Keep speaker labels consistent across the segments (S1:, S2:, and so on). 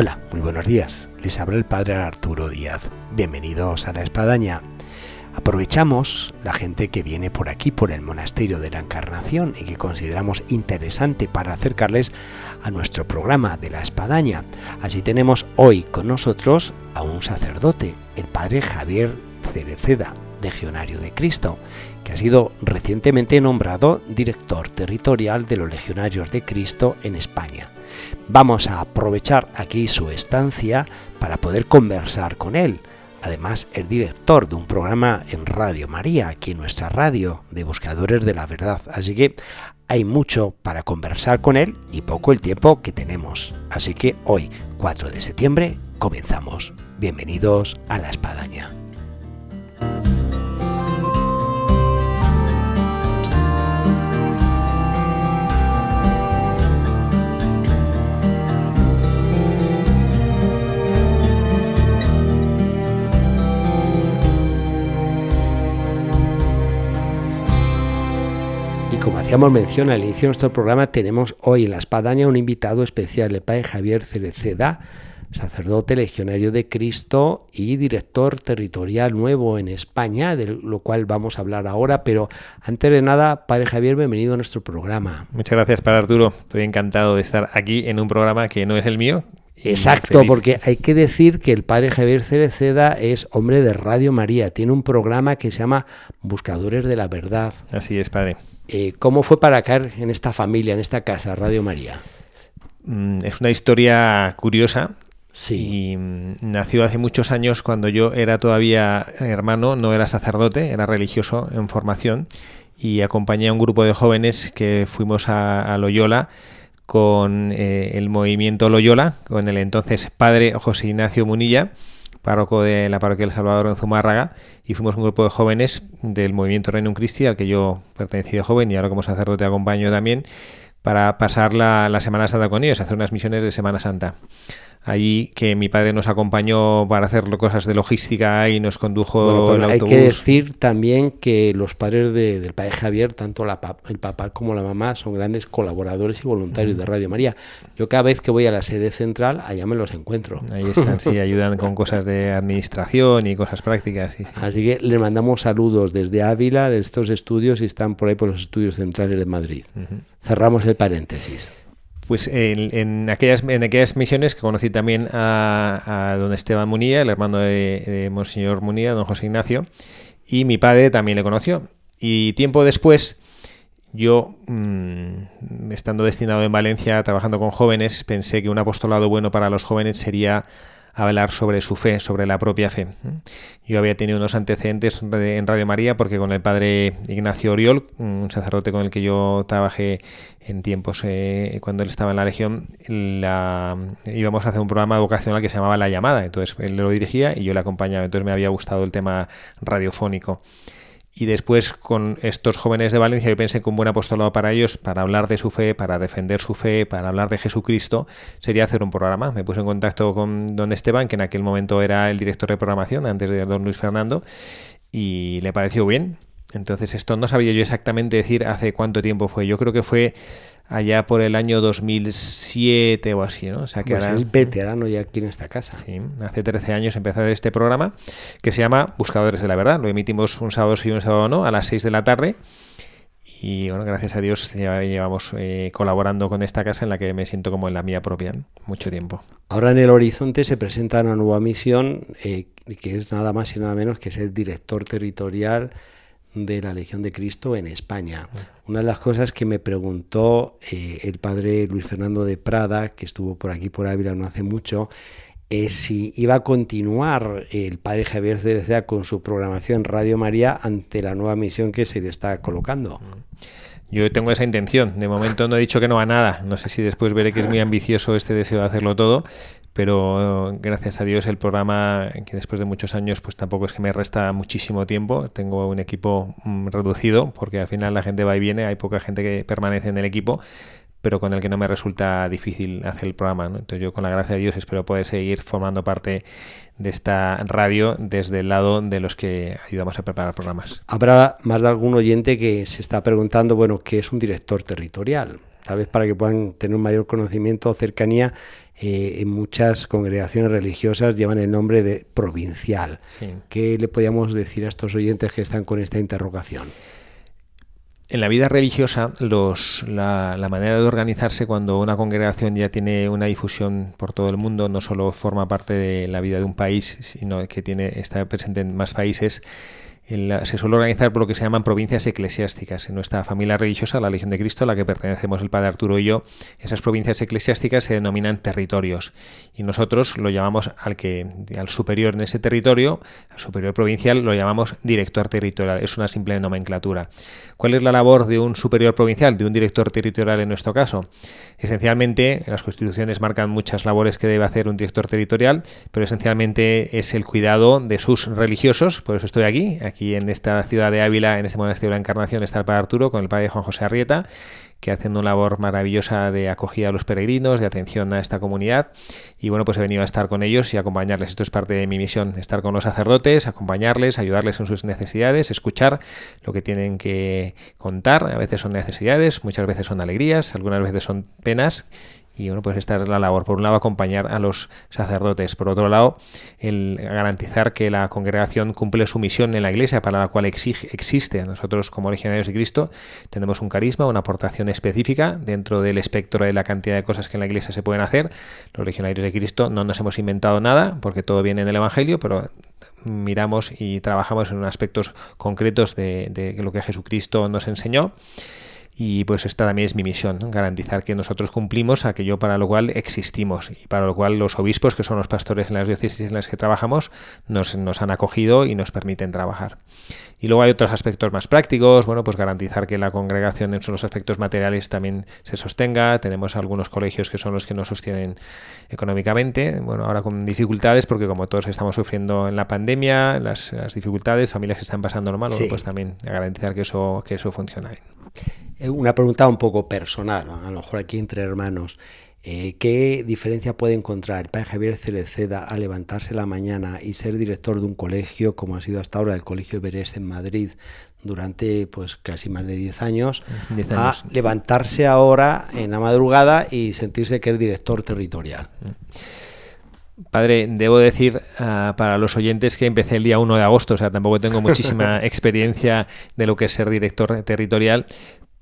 S1: Hola, muy buenos días. Les habla el Padre Arturo Díaz. Bienvenidos a la Espadaña. Aprovechamos la gente que viene por aquí, por el Monasterio de la Encarnación, y que consideramos interesante para acercarles a nuestro programa de la Espadaña. Así tenemos hoy con nosotros a un sacerdote, el Padre Javier Cereceda, legionario de Cristo, que ha sido recientemente nombrado director territorial de los legionarios de Cristo en España. Vamos a aprovechar aquí su estancia para poder conversar con él. Además, es director de un programa en Radio María, aquí en nuestra radio de Buscadores de la Verdad. Así que hay mucho para conversar con él y poco el tiempo que tenemos. Así que hoy, 4 de septiembre, comenzamos. Bienvenidos a la espadaña. Como hacíamos mención al inicio de nuestro programa, tenemos hoy en la espadaña un invitado especial, el padre Javier Cereceda, sacerdote legionario de Cristo y director territorial nuevo en España, de lo cual vamos a hablar ahora. Pero antes de nada, padre Javier, bienvenido a nuestro programa.
S2: Muchas gracias, padre Arturo. Estoy encantado de estar aquí en un programa que no es el mío,
S1: Exacto, porque hay que decir que el padre Javier Cereceda es hombre de Radio María, tiene un programa que se llama Buscadores de la Verdad.
S2: Así es, padre.
S1: Eh, ¿Cómo fue para caer en esta familia, en esta casa, Radio María?
S2: Mm, es una historia curiosa.
S1: Sí.
S2: Y mm, nació hace muchos años cuando yo era todavía hermano, no era sacerdote, era religioso en formación y acompañé a un grupo de jóvenes que fuimos a, Loyola con eh, el movimiento Loyola, con el entonces padre José Ignacio Munilla párroco de la parroquia del Salvador en Zumárraga, y fuimos un grupo de jóvenes del movimiento Reino Christi, al que yo pertenecí de joven y ahora como sacerdote acompaño también, para pasar la, la Semana Santa con ellos, hacer unas misiones de Semana Santa allí que mi padre nos acompañó para hacer cosas de logística y nos condujo
S1: bueno, Hay que decir también que los padres del padre Javier, tanto la, el papá como la mamá, son grandes colaboradores y voluntarios de Radio María. Yo cada vez que voy a la sede central, allá me los encuentro.
S2: Ahí están, sí, ayudan con cosas de administración y cosas prácticas.
S1: Así que les mandamos saludos desde Ávila, de estos estudios, y están por ahí por los estudios centrales de Madrid. Cerramos el paréntesis
S2: pues en, aquellas, en aquellas misiones que conocí también a, don Esteban Munilla, el hermano de, Monseñor Munilla, don José Ignacio, y mi padre también le conoció. Y tiempo después, yo, mm, estando destinado en Valencia, trabajando con jóvenes, pensé que un apostolado bueno para los jóvenes sería hablar sobre su fe, sobre la propia fe. Yo había tenido unos antecedentes en Radio María porque con el padre Ignacio Oriol, un sacerdote con el que yo trabajé en tiempos eh, cuando él estaba en la Legión, íbamos a hacer un programa vocacional que se llamaba La Llamada. Entonces él lo dirigía y yo le acompañaba. Entonces me había gustado el tema radiofónico y después con estos jóvenes de Valencia yo pensé que un buen apostolado para ellos, para hablar de su fe, para defender su fe, para hablar de Jesucristo, sería hacer un programa. Me puse en contacto con don Esteban, que en aquel momento era el director de programación, antes de don Luis Fernando, y le pareció bien. Entonces esto no sabía yo exactamente decir hace cuánto tiempo fue. Yo creo que fue allá por el año 2007 o así, ¿no? O
S1: sea que pues es veterano ya aquí en esta casa.
S2: Sí, hace 13 años empezó este programa que se llama Buscadores de la Verdad. Lo emitimos un sábado sí y un sábado no a las 6 de la tarde. Y bueno, gracias a Dios ya llevamos eh, colaborando con esta casa en la que me siento como en la mía propia mucho tiempo.
S1: Ahora en el horizonte se presenta una nueva misión eh, que es nada más y nada menos que ser director territorial de la Legión de Cristo en España. Una de las cosas que me preguntó eh, el padre Luis Fernando de Prada, que estuvo por aquí por Ávila no hace mucho, es si iba a continuar el padre Javier Cerecea con su programación Radio María ante la nueva misión que se le está colocando.
S2: Yo tengo esa intención. De momento no he dicho que no a nada. No sé si después veré que es muy ambicioso este deseo de hacerlo todo, pero gracias a Dios el programa, que después de muchos años, pues tampoco es que me resta muchísimo tiempo. Tengo un equipo mm, reducido, porque al final la gente va y viene, hay poca gente que permanece en el equipo, pero con el que no me resulta difícil hacer el programa. Entonces yo con la gracia de Dios espero poder seguir formando parte de esta radio desde el lado de los que ayudamos a preparar programas.
S1: Habrá más de algún oyente que se está preguntando, bueno, ¿qué es un director territorial? Tal vez para que puedan tener un mayor conocimiento o cercanía, eh, en muchas congregaciones religiosas llevan el nombre de provincial. ¿Qué le podríamos decir a estos oyentes que están con esta interrogación?
S2: En la vida religiosa, los, la, manera de organizarse cuando una congregación ya tiene una difusión por todo el mundo, no solo forma parte de la vida de un país, sino que tiene, está presente en más países, se suele organizar por lo que se llaman provincias eclesiásticas. En nuestra familia religiosa, la Legión de Cristo, a la que pertenecemos el Padre Arturo y yo, esas provincias eclesiásticas se denominan territorios. Y nosotros lo llamamos al que al superior en ese territorio, al superior provincial, lo llamamos director territorial. Es una simple nomenclatura. ¿Cuál es la labor de un superior provincial, de un director territorial en nuestro caso? Esencialmente, las constituciones marcan muchas labores que debe hacer un director territorial, pero esencialmente es el cuidado de sus religiosos, por eso estoy aquí, aquí Aquí en esta ciudad de Ávila, en este monasterio de la Encarnación, está el Padre Arturo con el Padre Juan José Arrieta, que hacen una labor maravillosa de acogida a los peregrinos, de atención a esta comunidad. Y bueno, pues he venido a estar con ellos y acompañarles. Esto es parte de mi misión, estar con los sacerdotes, acompañarles, ayudarles en sus necesidades, escuchar lo que tienen que contar. A veces son necesidades, muchas veces son alegrías, algunas veces son penas y bueno, pues esta es la labor. Por un lado, acompañar a los sacerdotes. Por otro lado, el garantizar que la congregación cumple su misión en la iglesia para la cual exige, existe. Nosotros, como legionarios de Cristo, tenemos un carisma, una aportación específica dentro del espectro de la cantidad de cosas que en la iglesia se pueden hacer. Los legionarios de Cristo no nos hemos inventado nada, porque todo viene en el Evangelio, pero miramos y trabajamos en aspectos concretos de, de lo que Jesucristo nos enseñó y pues esta también es mi misión, garantizar que nosotros cumplimos aquello para lo cual existimos y para lo cual los obispos, que son los pastores en las diócesis en las que trabajamos, nos, nos han acogido y nos permiten trabajar. Y luego hay otros aspectos más prácticos, bueno, pues garantizar que la congregación en sus aspectos materiales también se sostenga. Tenemos algunos colegios que son los que nos sostienen económicamente, bueno, ahora con dificultades porque como todos estamos sufriendo en la pandemia, las, dificultades, familias que están pasando lo malo, pues también garantizar que eso, que eso funcione.
S1: Eh, una pregunta un poco personal, a lo mejor aquí entre hermanos. Eh, ¿Qué diferencia puede encontrar el padre Javier Cereceda a levantarse la mañana y ser director de un colegio, como ha sido hasta ahora el Colegio Berés en Madrid, durante pues casi más de 10 años, a levantarse ahora en la madrugada y sentirse que es director territorial?
S2: Padre, debo decir ah, para los oyentes que empecé el día 1 de agosto, o sea, tampoco tengo muchísima experiencia de lo que es ser director territorial,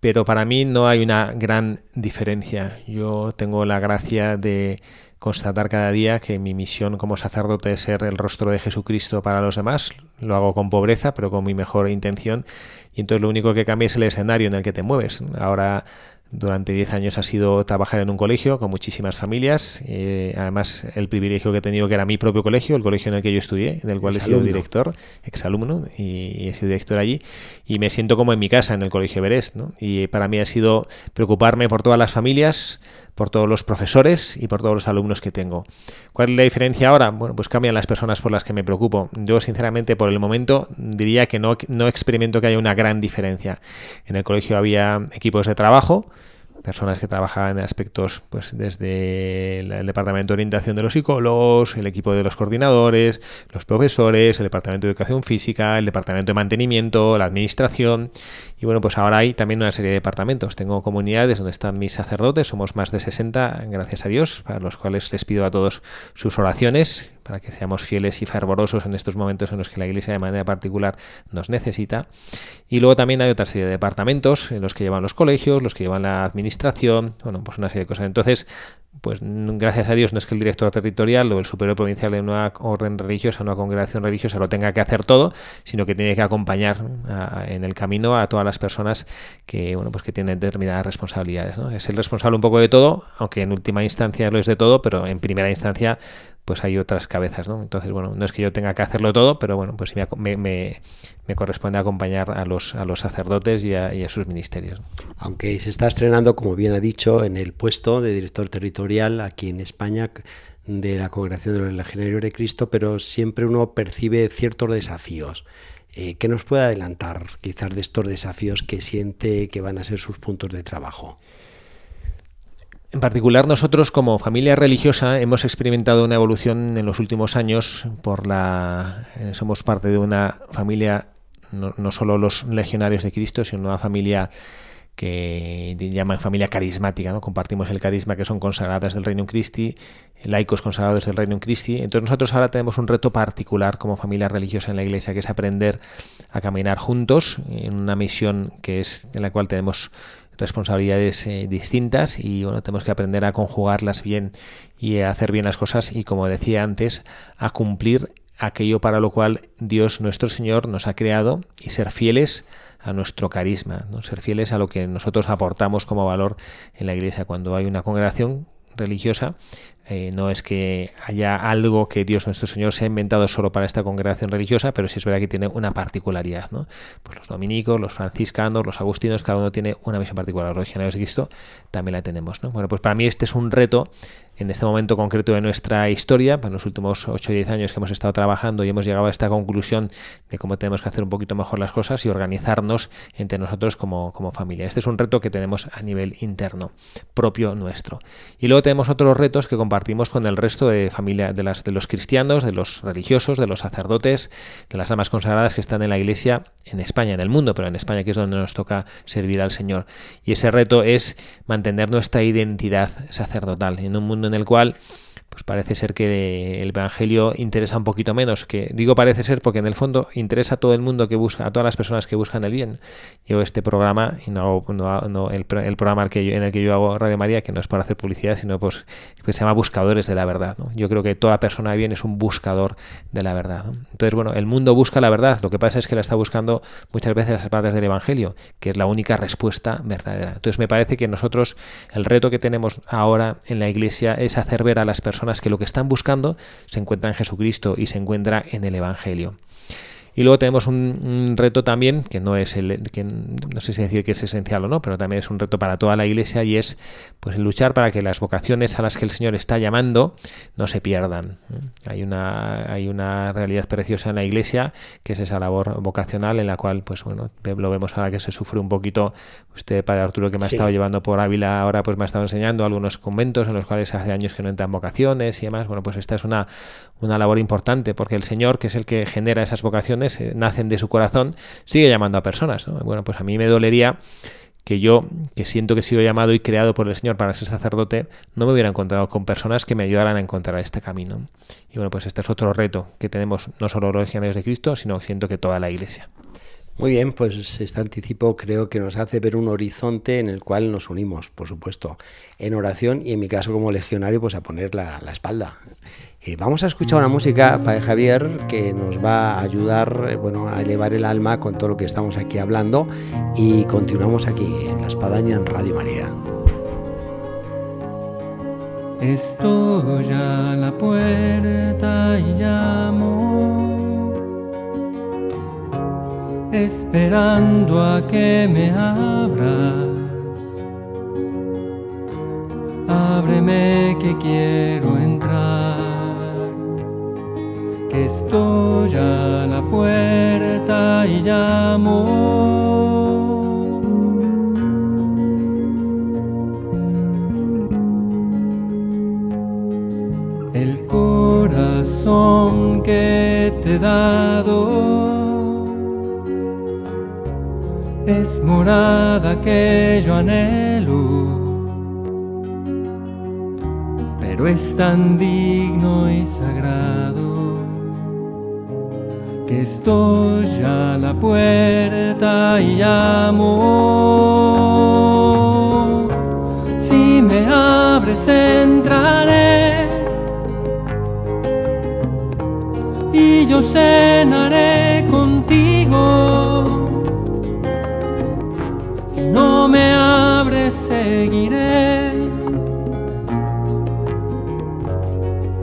S2: pero para mí no hay una gran diferencia. Yo tengo la gracia de constatar cada día que mi misión como sacerdote es ser el rostro de Jesucristo para los demás. Lo hago con pobreza, pero con mi mejor intención. Y entonces lo único que cambia es el escenario en el que te mueves. Ahora durante 10 años ha sido trabajar en un colegio con muchísimas familias. Eh, además, el privilegio que he tenido que era mi propio colegio, el colegio en el que yo estudié, del cual he sido director, exalumno, y, he sido director allí. Y me siento como en mi casa, en el colegio Everest. ¿no? Y para mí ha sido preocuparme por todas las familias, por todos los profesores y por todos los alumnos que tengo. ¿Cuál es la diferencia ahora? Bueno, pues cambian las personas por las que me preocupo. Yo, sinceramente, por el momento diría que no, no experimento que haya una gran diferencia. En el colegio había equipos de trabajo, personas que trabajaban en aspectos pues desde el, departamento de orientación de los psicólogos, el equipo de los coordinadores, los profesores, el departamento de educación física, el departamento de mantenimiento, la administración y bueno, pues ahora hay también una serie de departamentos. Tengo comunidades donde están mis sacerdotes, somos más de 60, gracias a Dios, para los cuales les pido a todos sus oraciones para que seamos fieles y fervorosos en estos momentos en los que la Iglesia de manera particular nos necesita. Y luego también hay otra serie de departamentos en los que llevan los colegios, los que llevan la administración, bueno, pues una serie de cosas. Entonces, pues gracias a Dios no es que el director territorial o el superior provincial de una orden religiosa, una congregación religiosa lo tenga que hacer todo, sino que tiene que acompañar en el camino a todas las personas que bueno pues que tienen determinadas responsabilidades. Es el responsable un poco de todo, aunque en última instancia lo es de todo, pero en primera instancia pues hay otras cabezas, ¿no? Entonces, bueno, no es que yo tenga que hacerlo todo, pero bueno, pues me, me, corresponde acompañar a los, a los sacerdotes y a, y a, sus ministerios.
S1: Aunque se está estrenando, como bien ha dicho, en el puesto de director territorial aquí en España de la Congregación de los Legionarios de Cristo, pero siempre uno percibe ciertos desafíos. Eh, ¿Qué nos puede adelantar quizás de estos desafíos que siente que van a ser sus puntos de trabajo?
S2: En particular nosotros como familia religiosa hemos experimentado una evolución en los últimos años por la eh, somos parte de una familia no, solo los legionarios de Cristo, sino una familia que llaman familia carismática, ¿no? Compartimos el carisma que son consagradas del Reino Christi, laicos consagrados del Reino Christi. Entonces nosotros ahora tenemos un reto particular como familia religiosa en la Iglesia, que es aprender a caminar juntos en una misión que es en la cual tenemos responsabilidades eh, distintas y bueno, tenemos que aprender a conjugarlas bien y a hacer bien las cosas y como decía antes, a cumplir aquello para lo cual Dios nuestro Señor nos ha creado y ser fieles a nuestro carisma, ¿no? ser fieles a lo que nosotros aportamos como valor en la iglesia. Cuando hay una congregación religiosa, eh, no es que haya algo que Dios nuestro Señor se ha inventado solo para esta congregación religiosa, pero sí es verdad que tiene una particularidad. ¿no? Pues los dominicos, los franciscanos, los agustinos, cada uno tiene una misión particular. Los legionarios de Cristo también la tenemos. ¿no? Bueno, pues para mí este es un reto en este momento concreto de nuestra historia, en los últimos 8 o 10 años que hemos estado trabajando y hemos llegado a esta conclusión de cómo tenemos que hacer un poquito mejor las cosas y organizarnos entre nosotros como, como familia. Este es un reto que tenemos a nivel interno, propio nuestro. Y luego tenemos otros retos que compartimos con el resto de familia, de, las, de los cristianos, de los religiosos, de los sacerdotes, de las almas consagradas que están en la iglesia en España, en el mundo, pero en España que es donde nos toca servir al Señor. Y ese reto es mantener nuestra identidad sacerdotal en un mundo en el cual pues parece ser que el Evangelio interesa un poquito menos, que digo parece ser porque en el fondo interesa a todo el mundo que busca, a todas las personas que buscan el bien. Yo este programa, y no, no, el, programa en el que yo hago Radio María, que no es para hacer publicidad, sino pues que se llama Buscadores de la Verdad. Yo creo que toda persona de bien es un buscador de la verdad. Entonces, bueno, el mundo busca la verdad, lo que pasa es que la está buscando muchas veces las partes del Evangelio, que es la única respuesta verdadera. Entonces me parece que nosotros, el reto que tenemos ahora en la Iglesia es hacer ver a las personas que lo que están buscando se encuentra en Jesucristo y se encuentra en el Evangelio. Y luego tenemos un, reto también, que no es el, que no sé si decir que es esencial o no, pero también es un reto para toda la iglesia y es pues luchar para que las vocaciones a las que el Señor está llamando no se pierdan. Hay una, hay una realidad preciosa en la iglesia, que es esa labor vocacional en la cual, pues bueno, lo vemos ahora que se sufre un poquito. Usted, Padre Arturo, que me ha estado llevando por Ávila, ahora pues me ha estado enseñando algunos conventos en los cuales hace años que no entran vocaciones y demás. Bueno, pues esta es una, una labor importante porque el Señor, que es el que genera esas vocaciones, eh, nacen de su corazón, sigue llamando a personas. Bueno, pues a mí me dolería que yo, que siento que he sido llamado y creado por el Señor para ser sacerdote, no me hubiera encontrado con personas que me ayudaran a encontrar este camino. Y bueno, pues este es otro reto que tenemos no solo los legionarios de Cristo, sino siento que toda la Iglesia.
S1: Muy bien, pues este anticipo creo que nos hace ver un horizonte en el cual nos unimos, por supuesto, en oración y en mi caso como legionario, pues a poner la, la espalda eh, vamos a escuchar una música, Padre Javier, que nos va a ayudar eh, bueno, a elevar el alma con todo lo que estamos aquí hablando y continuamos aquí en La Espadaña en Radio María.
S3: Estoy a la puerta y llamo, esperando a que me abras. Ábreme que quiero entrar estoy a la puerta y llamo. El corazón que te he dado es morada que yo anhelo pero es tan digno y sagrado que estoy a la puerta y llamo. Si me abres entraré y yo cenaré contigo. Si no me abres, seguiré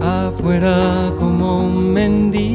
S3: afuera como un mendigo.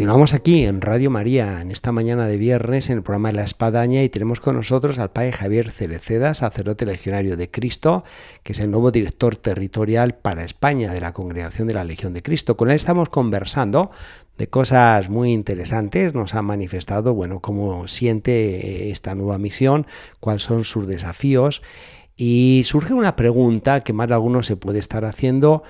S1: Continuamos aquí en Radio María en esta mañana de viernes en el programa de la Espadaña y tenemos con nosotros al padre Javier Cereceda, sacerdote legionario de Cristo, que es el nuevo director territorial para España de la Congregación de la Legión de Cristo. Con él estamos conversando de cosas muy interesantes, nos ha manifestado, bueno, cómo siente esta nueva misión, cuáles son sus desafíos y surge una pregunta que más de alguno se puede estar haciendo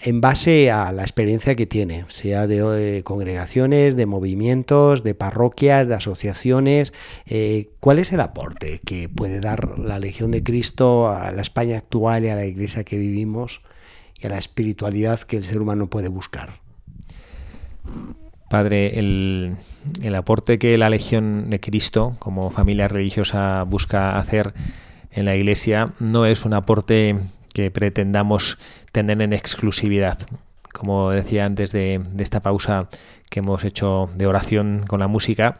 S1: en base a la experiencia que tiene, sea de, congregaciones, de movimientos, de parroquias, de asociaciones. Eh, ¿Cuál es el aporte que puede dar la Legión de Cristo a la España actual y a la iglesia que vivimos y a la espiritualidad que el ser humano puede buscar?
S2: Padre, el aporte que la Legión de Cristo como familia religiosa busca hacer en la iglesia no es un aporte que pretendamos tener en exclusividad. Como decía antes de, esta pausa que hemos hecho de oración con la música,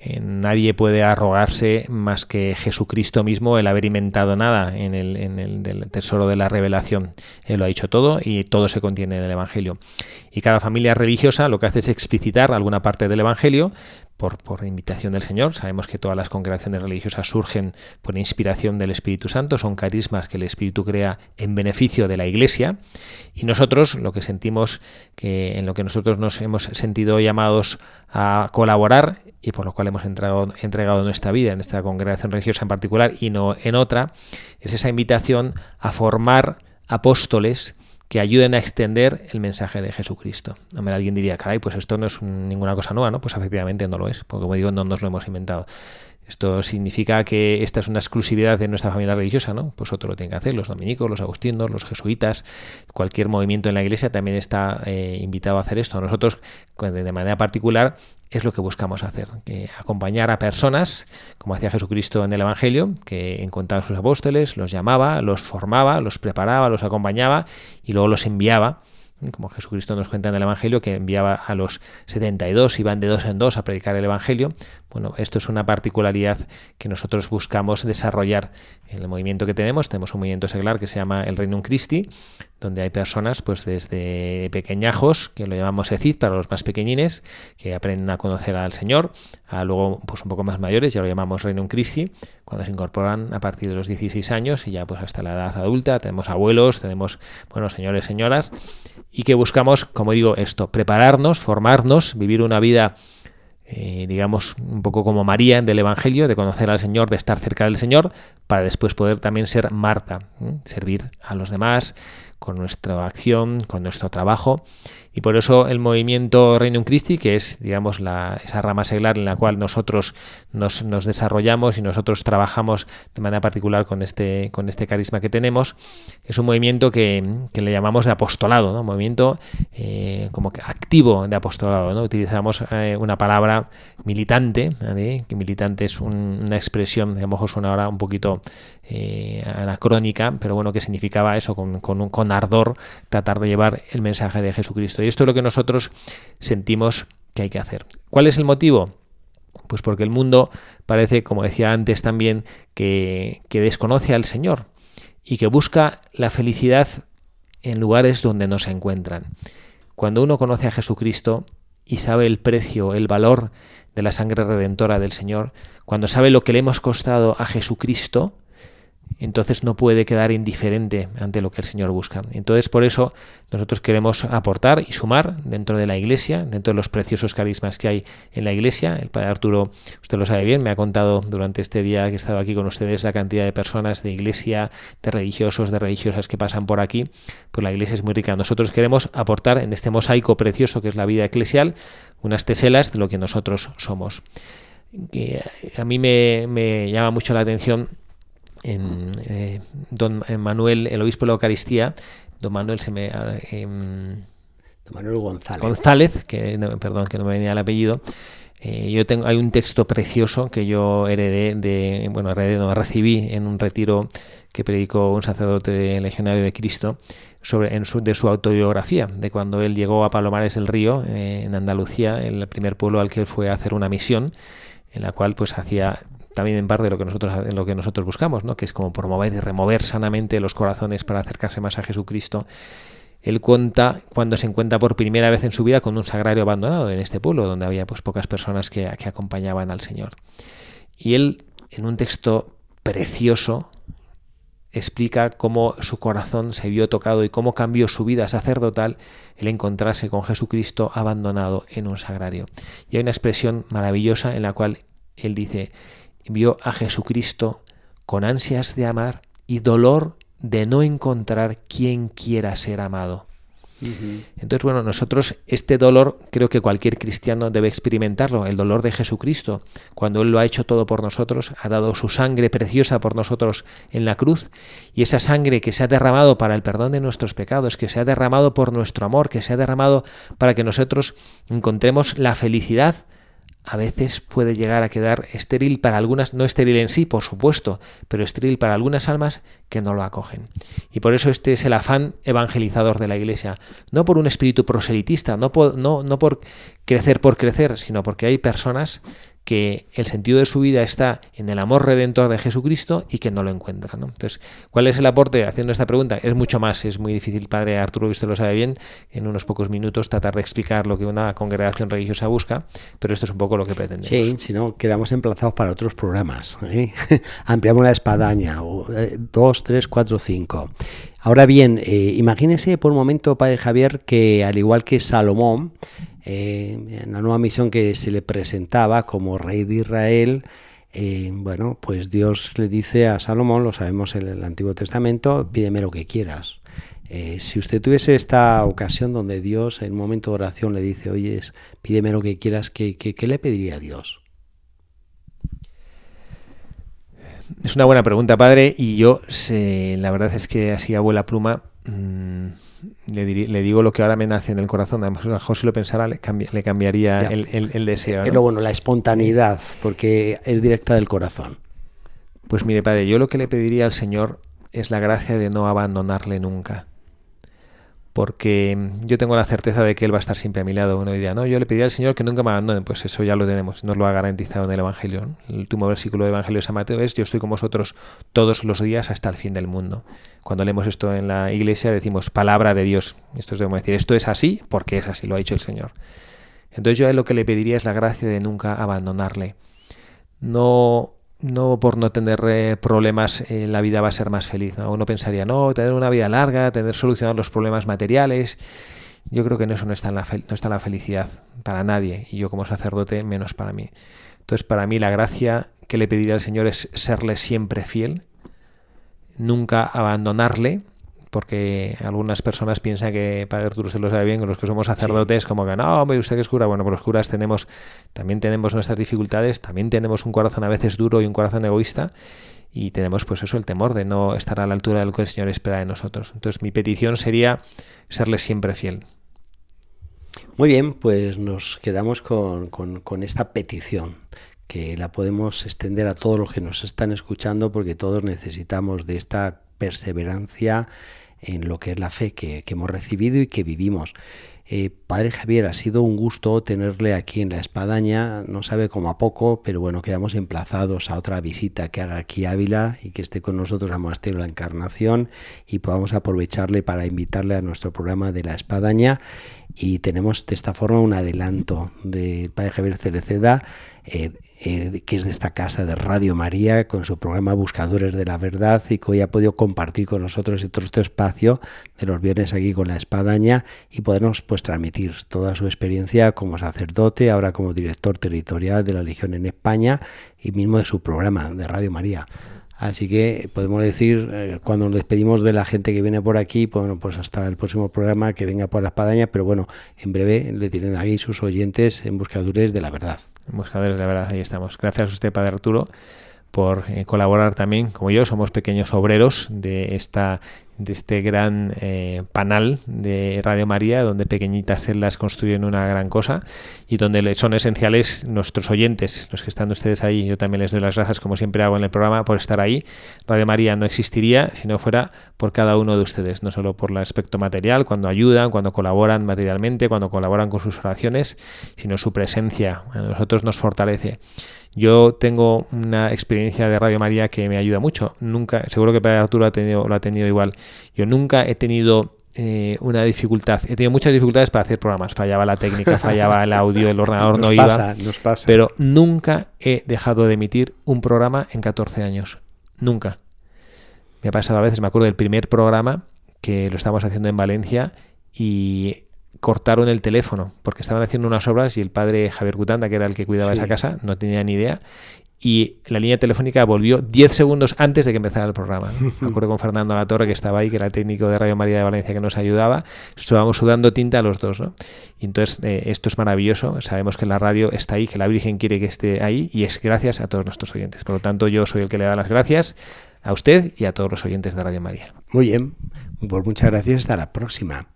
S2: eh, nadie puede arrogarse más que Jesucristo mismo el haber inventado nada en el, en el tesoro de la revelación. Él lo ha dicho todo y todo se contiene en el Evangelio. Y cada familia religiosa lo que hace es explicitar alguna parte del Evangelio, por, invitación del Señor. Sabemos que todas las congregaciones religiosas surgen por inspiración del Espíritu Santo, son carismas que el Espíritu crea en beneficio de la Iglesia y nosotros lo que sentimos, que en lo que nosotros nos hemos sentido llamados a colaborar y por lo cual hemos entregado nuestra vida en esta congregación religiosa en particular y no en otra, es esa invitación a formar apóstoles que ayuden a extender el mensaje de Jesucristo. alguien diría, caray, pues esto no es ninguna cosa nueva, ¿no? Pues efectivamente no lo es, porque como digo, no nos lo hemos inventado. Esto significa que esta es una exclusividad de nuestra familia religiosa, ¿no? Pues otro lo tiene que hacer, los dominicos, los agustinos, los jesuitas, cualquier movimiento en la iglesia también está eh, invitado a hacer esto. Nosotros, de manera particular, es lo que buscamos hacer, que acompañar a personas, como hacía Jesucristo en el Evangelio, que encontraba a sus apóstoles, los llamaba, los formaba, los preparaba, los acompañaba y luego los enviaba como Jesucristo nos cuenta en el Evangelio, que enviaba a los 72, iban de dos en dos a predicar el Evangelio. Bueno, esto es una particularidad que nosotros buscamos desarrollar en el movimiento que tenemos. Tenemos un movimiento seglar que se llama el Reino Christi, donde hay personas pues desde pequeñajos, que lo llamamos ECID para los más pequeñines, que aprenden a conocer al Señor, a luego pues un poco más mayores, ya lo llamamos Reino Christi, cuando se incorporan a partir de los 16 años y ya pues hasta la edad adulta, tenemos abuelos, tenemos, bueno, señores, señoras, y que buscamos, como digo, esto, prepararnos, formarnos, vivir una vida, eh, digamos, un poco como María del Evangelio, de conocer al Señor, de estar cerca del Señor, para después poder también ser Marta, servir a los demás con nuestra acción, con nuestro trabajo y por eso el movimiento Reino Christi, que es, digamos, la, esa rama seglar en la cual nosotros nos, nos, desarrollamos y nosotros trabajamos de manera particular con este, con este carisma que tenemos, es un movimiento que, que le llamamos de apostolado, ¿no? Un movimiento eh, como que activo de apostolado, ¿no? Utilizamos eh, una palabra militante, que militante es una expresión, a lo mejor suena ahora un poquito eh, anacrónica, pero bueno, que significaba eso, con, con, con ardor, tratar de llevar el mensaje de Jesucristo. Y esto es lo que nosotros sentimos que hay que hacer. ¿Cuál es el motivo? Pues porque el mundo parece, como decía antes también, que, desconoce al Señor y que busca la felicidad en lugares donde no se encuentran. Cuando uno conoce a Jesucristo y sabe el precio, el valor de la sangre redentora del Señor, cuando sabe lo que le hemos costado a Jesucristo, entonces no puede quedar indiferente ante lo que el Señor busca. Entonces, por eso nosotros queremos aportar y sumar dentro de la iglesia, dentro de los preciosos carismas que hay en la iglesia. El padre Arturo, usted lo sabe bien, me ha contado durante este día que he estado aquí con ustedes la cantidad de personas de iglesia, de religiosos, de religiosas que pasan por aquí. Pues la iglesia es muy rica. Nosotros queremos aportar en este mosaico precioso que es la vida eclesial unas teselas de lo que nosotros somos. Que a mí me, me llama mucho la atención en eh, don Manuel, el obispo de la Eucaristía, don Manuel se me... Eh,
S1: don Manuel González.
S2: González, que perdón, que no me venía el apellido. Eh, yo tengo, hay un texto precioso que yo heredé de, bueno, heredé, no, recibí en un retiro que predicó un sacerdote de legionario de Cristo sobre en su, de su autobiografía, de cuando él llegó a Palomares del Río, eh, en Andalucía, el primer pueblo al que él fue a hacer una misión, en la cual pues hacía también en parte de lo que nosotros lo que nosotros buscamos, ¿no? que es como promover y remover sanamente los corazones para acercarse más a Jesucristo. Él cuenta cuando se encuentra por primera vez en su vida con un sagrario abandonado en este pueblo, donde había pues pocas personas que, que acompañaban al Señor. Y él, en un texto precioso, explica cómo su corazón se vio tocado y cómo cambió su vida sacerdotal el encontrarse con Jesucristo abandonado en un sagrario. Y hay una expresión maravillosa en la cual él dice, vio a Jesucristo con ansias de amar y dolor de no encontrar quien quiera ser amado. Entonces, bueno, nosotros este dolor creo que cualquier cristiano debe experimentarlo, el dolor de Jesucristo, cuando Él lo ha hecho todo por nosotros, ha dado su sangre preciosa por nosotros en la cruz, y esa sangre que se ha derramado para el perdón de nuestros pecados, que se ha derramado por nuestro amor, que se ha derramado para que nosotros encontremos la felicidad a veces puede llegar a quedar estéril para algunas, no estéril en sí, por supuesto, pero estéril para algunas almas que no lo acogen. Y por eso este es el afán evangelizador de la Iglesia, no por un espíritu proselitista, no por, no, crecer por crecer, sino porque hay personas que el sentido de su vida está en el amor redentor de Jesucristo y que no lo encuentran. Entonces, ¿cuál es el aporte haciendo esta pregunta? Es mucho más, es muy difícil, padre Arturo, que usted lo sabe bien, en unos pocos minutos tratar de explicar lo que una congregación religiosa busca, pero esto es un poco lo que pretendemos.
S1: Sí, si no, quedamos emplazados para otros programas. ¿eh? Ampliamos la espadaña, eh, dos, tres, cuatro, cinco. Ahora bien, eh, imagínese por un momento, padre Javier, que al igual que Salomón, eh, en la nueva misión que se le presentaba como rey de Israel, eh, bueno, pues Dios le dice a Salomón, lo sabemos en el Antiguo Testamento, pídeme lo que quieras. Eh, si usted tuviese esta ocasión donde Dios en un momento de oración le dice, oye, pídeme lo que quieras, ¿qué, qué, le pediría a Dios?
S2: Es una buena pregunta, padre, y yo sé, la verdad es que así abuela pluma, mmm, le, digo lo que ahora me nace en el corazón. A José lo pensara, le, le cambiaría el, deseo.
S1: Es lo bueno, la espontaneidad, porque es directa del corazón.
S2: Pues mire, padre, yo lo que le pediría al Señor es la gracia de no abandonarle nunca porque yo tengo la certeza de que Él va a estar siempre a mi lado. Uno diría, no, yo le pedí al Señor que nunca me abandone, pues eso ya lo tenemos, nos lo ha garantizado en el Evangelio. El último versículo del Evangelio de San Mateo es, yo estoy con vosotros todos los días hasta el fin del mundo. Cuando leemos esto en la iglesia decimos, palabra de Dios. Esto es decir, esto es así porque es así, lo ha dicho el Señor. Entonces yo a él lo que le pediría es la gracia de nunca abandonarle. No no por no tener eh, problemas eh, la vida va a ser más feliz. Uno pensaría, no, tener una vida larga, tener solucionar los problemas materiales. Yo creo que en eso no está, la no está la felicidad para nadie, y yo como sacerdote menos para mí. Entonces, para mí la gracia que le pediría al Señor es serle siempre fiel, nunca abandonarle, porque algunas personas piensan que Padre Arturo se lo sabe bien, que los que somos sacerdotes, como que no, hombre, usted que es cura, bueno, pues los curas tenemos, también tenemos nuestras dificultades, también tenemos un corazón a veces duro y un corazón egoísta, y tenemos pues eso, el temor de no estar a la altura de lo que el Señor espera de nosotros. Entonces mi petición sería serle siempre fiel.
S1: Muy bien, pues nos quedamos con, con esta petición que la podemos extender a todos los que nos están escuchando porque todos necesitamos de esta perseverancia en lo que es la fe que, hemos recibido y que vivimos. Eh, padre Javier, ha sido un gusto tenerle aquí en la espadaña, no sabe cómo a poco, pero bueno, quedamos emplazados a otra visita que haga aquí Ávila y que esté con nosotros al Monasterio de la Encarnación y podamos aprovecharle para invitarle a nuestro programa de la espadaña y tenemos de esta forma un adelanto del padre Javier Cereceda eh, eh, que es de esta casa de Radio María, con su programa Buscadores de la Verdad, y que hoy ha podido compartir con nosotros este espacio de los viernes aquí con la espadaña y podernos pues transmitir toda su experiencia como sacerdote, ahora como director territorial de la Legión en España y mismo de su programa de Radio María. Así que podemos decir, eh, cuando nos despedimos de la gente que viene por aquí, pues, bueno, pues hasta el próximo programa que venga por la espadaña, pero bueno, en breve le tienen ahí sus oyentes en buscadores de la verdad.
S2: En buscadores de la verdad, ahí estamos. Gracias a usted, Padre Arturo, por eh, colaborar también, como yo, somos pequeños obreros de esta de este gran eh, panal de Radio María, donde pequeñitas celdas construyen una gran cosa y donde son esenciales nuestros oyentes, los que están ustedes ahí. Yo también les doy las gracias, como siempre hago en el programa, por estar ahí. Radio María no existiría si no fuera por cada uno de ustedes, no solo por el aspecto material, cuando ayudan, cuando colaboran materialmente, cuando colaboran con sus oraciones, sino su presencia a nosotros nos fortalece. Yo tengo una experiencia de Radio María que me ayuda mucho. Nunca, seguro que Padre Arturo ha tenido, lo ha tenido igual. Yo nunca he tenido eh, una dificultad. He tenido muchas dificultades para hacer programas. Fallaba la técnica, fallaba el audio, el ordenador no iba.
S1: Nos pasa.
S2: Pero nunca he dejado de emitir un programa en 14 años. Nunca. Me ha pasado a veces, me acuerdo del primer programa que lo estábamos haciendo en Valencia y cortaron el teléfono porque estaban haciendo unas obras y el padre Javier Cutanda, que era el que cuidaba esa casa, no tenía ni idea. Y la línea telefónica volvió 10 segundos antes de que empezara el programa. Me acuerdo con Fernando La Torre, que estaba ahí, que era el técnico de Radio María de Valencia, que nos ayudaba. Estábamos sudando tinta a los dos. ¿no? Y entonces, eh, esto es maravilloso. Sabemos que la radio está ahí, que la Virgen quiere que esté ahí, y es gracias a todos nuestros oyentes. Por lo tanto, yo soy el que le da las gracias a usted y a todos los oyentes de Radio María.
S1: Muy bien, pues muchas gracias. Hasta la próxima.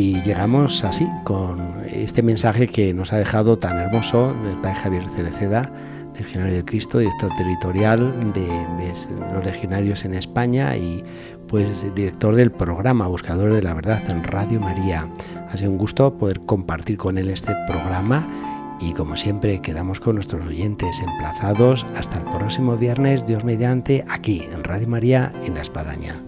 S1: Y llegamos así con este mensaje que nos ha dejado tan hermoso del Padre Javier Cereceda, legionario de Cristo, director territorial de, los legionarios en España y pues director del programa Buscadores de la Verdad en Radio María. Ha sido un gusto poder compartir con él este programa y como siempre quedamos con nuestros oyentes emplazados hasta el próximo viernes, Dios mediante, aquí en Radio María en La Espadaña.